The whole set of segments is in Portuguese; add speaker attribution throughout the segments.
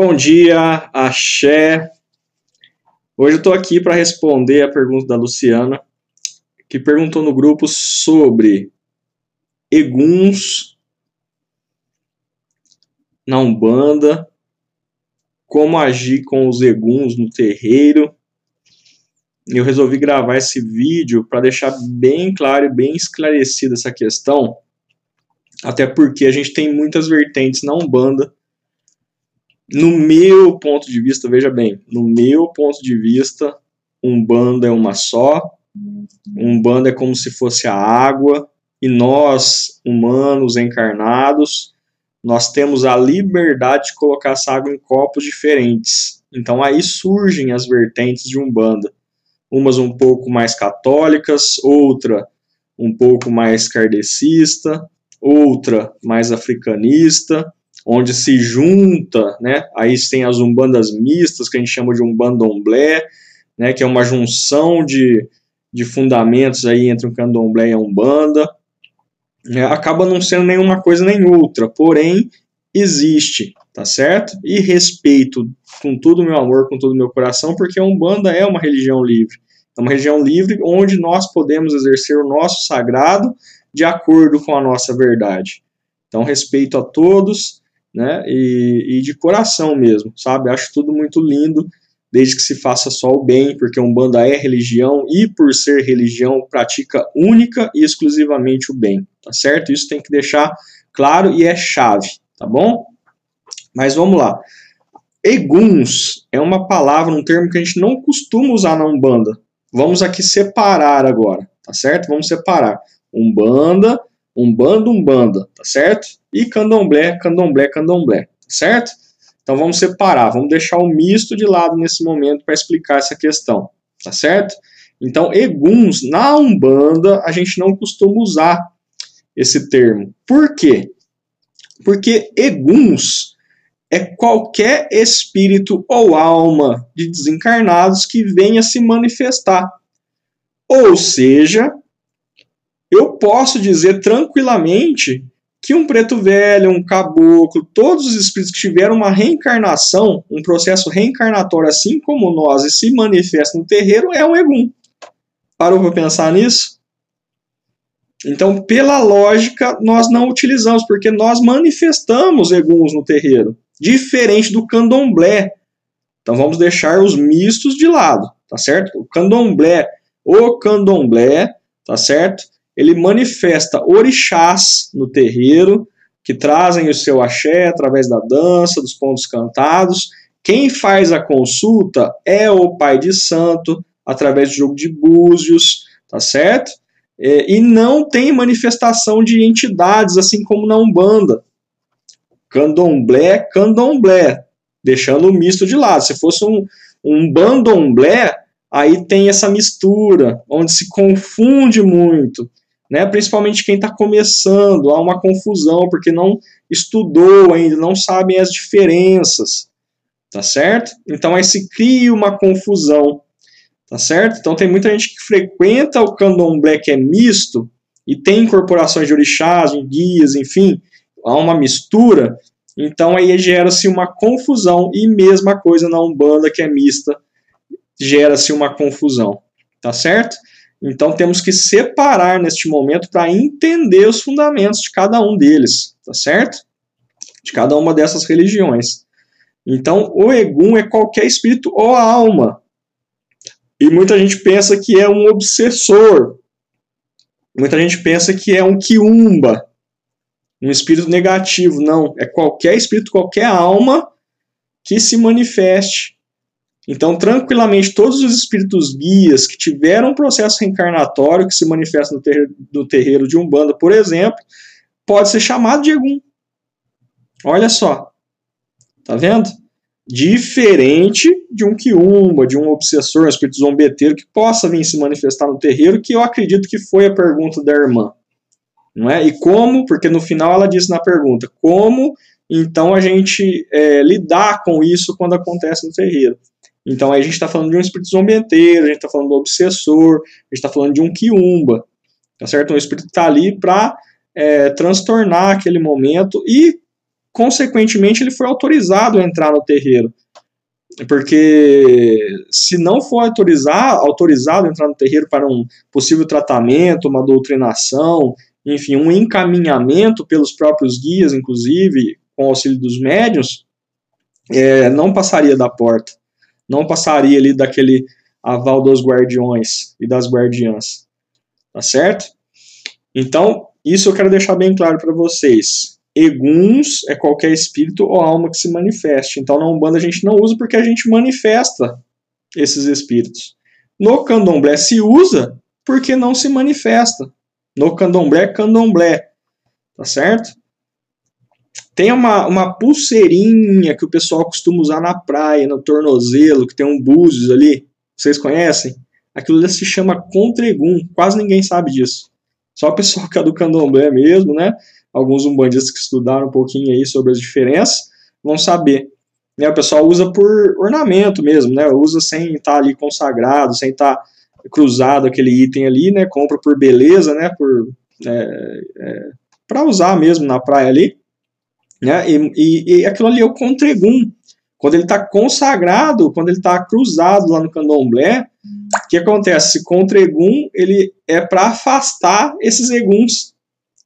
Speaker 1: Bom dia, axé. Hoje eu estou aqui para responder a pergunta da Luciana, que perguntou no grupo sobre eguns na Umbanda, como agir com os eguns no terreiro. Eu resolvi gravar esse vídeo para deixar bem claro e bem esclarecida essa questão, até porque a gente tem muitas vertentes na Umbanda no meu ponto de vista, veja bem, no meu ponto de vista, um bando é uma só, um bando é como se fosse a água, e nós, humanos encarnados, nós temos a liberdade de colocar essa água em copos diferentes. Então aí surgem as vertentes de Umbanda. Umas um pouco mais católicas, outra um pouco mais kardecista, outra mais africanista, onde se junta, né? Aí tem as umbandas mistas, que a gente chama de umbandomblé, né? Que é uma junção de, de fundamentos aí entre o candomblé e a umbanda. É, acaba não sendo nenhuma coisa nem outra, porém existe, tá certo? E respeito com todo o meu amor, com todo o meu coração, porque a Umbanda é uma religião livre. É uma religião livre onde nós podemos exercer o nosso sagrado de acordo com a nossa verdade. Então, respeito a todos, né? E, e de coração mesmo, sabe? Acho tudo muito lindo, desde que se faça só o bem, porque Umbanda é religião e, por ser religião, pratica única e exclusivamente o bem, tá certo? Isso tem que deixar claro e é chave, tá bom? Mas vamos lá. Eguns é uma palavra, um termo que a gente não costuma usar na Umbanda. Vamos aqui separar agora, tá certo? Vamos separar Umbanda, Umbanda, Umbanda, tá certo? e candomblé, candomblé, candomblé, certo? Então vamos separar, vamos deixar o misto de lado nesse momento para explicar essa questão, tá certo? Então, eguns, na Umbanda, a gente não costuma usar esse termo. Por quê? Porque eguns é qualquer espírito ou alma de desencarnados que venha se manifestar. Ou seja, eu posso dizer tranquilamente que um preto velho, um caboclo, todos os espíritos que tiveram uma reencarnação, um processo reencarnatório assim como nós e se manifestam no terreiro, é um egum. Parou para pensar nisso? Então, pela lógica, nós não utilizamos, porque nós manifestamos eguns no terreiro, diferente do candomblé. Então, vamos deixar os mistos de lado, tá certo? O candomblé, o candomblé, tá certo? Ele manifesta orixás no terreiro, que trazem o seu axé através da dança, dos pontos cantados. Quem faz a consulta é o pai de santo, através do jogo de búzios, tá certo? É, e não tem manifestação de entidades, assim como na Umbanda. Candomblé, candomblé, deixando o misto de lado. Se fosse um, um bandomblé, aí tem essa mistura, onde se confunde muito né? principalmente quem está começando, há uma confusão, porque não estudou ainda, não sabem as diferenças, tá certo? Então aí se cria uma confusão, tá certo? Então tem muita gente que frequenta o candomblé que é misto, e tem incorporações de orixás, de guias, enfim, há uma mistura, então aí gera-se uma confusão, e mesma coisa na Umbanda que é mista, gera-se uma confusão, tá certo? Então temos que separar neste momento para entender os fundamentos de cada um deles, tá certo? De cada uma dessas religiões. Então o Egum é qualquer espírito ou alma. E muita gente pensa que é um obsessor. Muita gente pensa que é um quiumba, um espírito negativo. Não, é qualquer espírito, qualquer alma que se manifeste então, tranquilamente, todos os espíritos guias que tiveram um processo reencarnatório que se manifesta no terreiro, no terreiro de Umbanda, por exemplo, pode ser chamado de Egum. Olha só. Tá vendo? Diferente de um quiumba, de um obsessor, um espírito zombeteiro que possa vir se manifestar no terreiro, que eu acredito que foi a pergunta da irmã. Não é? E como, porque no final ela disse na pergunta, como então a gente é, lidar com isso quando acontece no terreiro? Então aí a gente está falando de um espírito zombeteiro, a gente está falando do obsessor, a gente está falando de um quiumba, tá certo? Um espírito que está ali para é, transtornar aquele momento e consequentemente, ele foi autorizado a entrar no terreiro. Porque se não for autorizar, autorizado a entrar no terreiro para um possível tratamento, uma doutrinação, enfim, um encaminhamento pelos próprios guias, inclusive, com auxílio dos médios, é, não passaria da porta. Não passaria ali daquele aval dos guardiões e das guardiãs. Tá certo? Então, isso eu quero deixar bem claro para vocês. Eguns é qualquer espírito ou alma que se manifeste. Então, na Umbanda a gente não usa porque a gente manifesta esses espíritos. No candomblé se usa porque não se manifesta. No candomblé, candomblé. Tá certo? Tem uma, uma pulseirinha que o pessoal costuma usar na praia, no tornozelo, que tem um búzios ali. Vocês conhecem? Aquilo ali se chama contregum. Quase ninguém sabe disso. Só o pessoal que é do candomblé mesmo, né? alguns umbandistas que estudaram um pouquinho aí sobre as diferenças vão saber. Né, o pessoal usa por ornamento mesmo, né? Usa sem estar tá ali consagrado, sem estar tá cruzado aquele item ali, né? Compra por beleza, né? Por é, é, para usar mesmo na praia ali, né? E, e, e aquilo ali é o contregum. Quando ele está consagrado, quando ele está cruzado lá no candomblé, o que acontece? Esse contregum ele é para afastar esses eguns,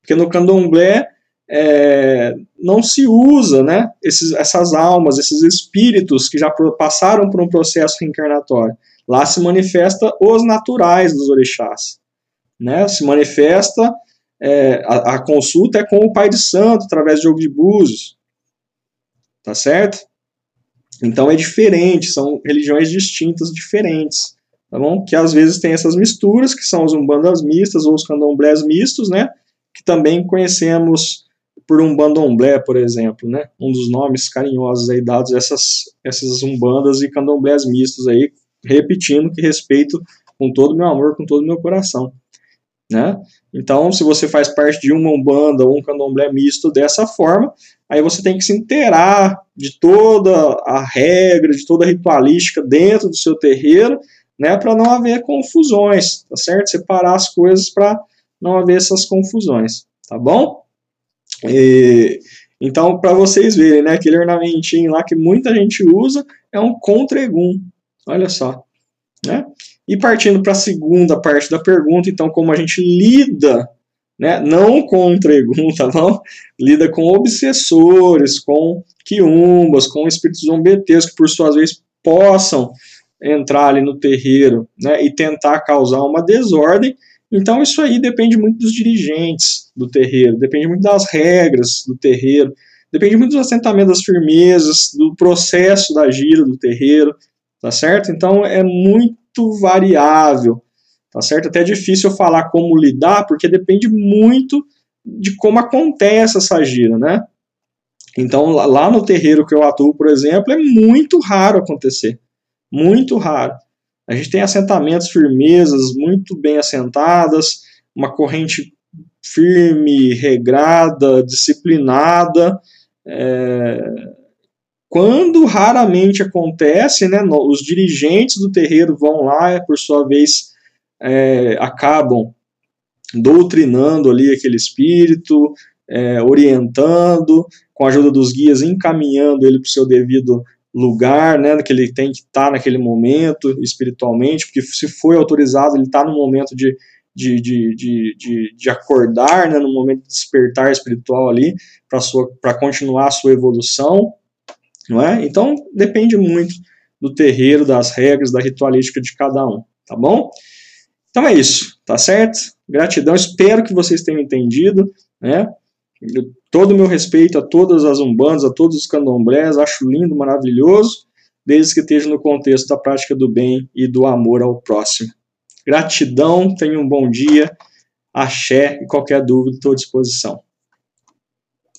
Speaker 1: porque no candomblé é, não se usa né, esses, essas almas, esses espíritos que já passaram por um processo reencarnatório. Lá se manifesta os naturais dos orixás. Né? Se manifesta, é, a, a, consulta é com o Pai de Santo, através de jogo de búzios. Tá certo? Então é diferente, são religiões distintas, diferentes. Tá bom? Que às vezes tem essas misturas, que são os umbandas mistas ou os candomblés mistos, né? que também conhecemos por um bandomblé, por exemplo, né? Um dos nomes carinhosos aí dados essas, essas umbandas e candomblés mistos aí, repetindo que respeito com todo o meu amor, com todo o meu coração, né? Então, se você faz parte de uma umbanda ou um candomblé misto dessa forma, aí você tem que se inteirar de toda a regra, de toda a ritualística dentro do seu terreiro, né, para não haver confusões, tá certo? Separar as coisas para não haver essas confusões, tá bom? E, então, para vocês verem, né, aquele ornamentinho lá que muita gente usa é um contregum, olha só, né? E partindo para a segunda parte da pergunta, então, como a gente lida, né, não com tá bom? Lida com obsessores, com quiumbas, com espíritos zombeteiros que, por suas vezes, possam entrar ali no terreiro, né, e tentar causar uma desordem, então isso aí depende muito dos dirigentes do terreiro, depende muito das regras do terreiro, depende muito dos assentamentos, das firmezas, do processo da gira do terreiro, tá certo? Então é muito variável, tá certo? Até é difícil falar como lidar, porque depende muito de como acontece essa gira, né? Então lá no terreiro que eu atuo, por exemplo, é muito raro acontecer, muito raro. A gente tem assentamentos, firmezas muito bem assentadas, uma corrente firme, regrada, disciplinada. É... Quando raramente acontece, né, os dirigentes do terreiro vão lá, por sua vez, é, acabam doutrinando ali aquele espírito, é, orientando, com a ajuda dos guias, encaminhando ele para o seu devido lugar, né, que ele tem que estar tá naquele momento espiritualmente, porque se foi autorizado, ele está no momento de, de, de, de, de, de acordar, né, no momento de despertar espiritual ali, para continuar a sua evolução, não é? Então, depende muito do terreiro, das regras, da ritualística de cada um, tá bom? Então é isso, tá certo? Gratidão, espero que vocês tenham entendido, né? todo o meu respeito a todas as umbandas, a todos os candomblés, acho lindo, maravilhoso, desde que esteja no contexto da prática do bem e do amor ao próximo. Gratidão, tenha um bom dia, axé e qualquer dúvida estou à disposição.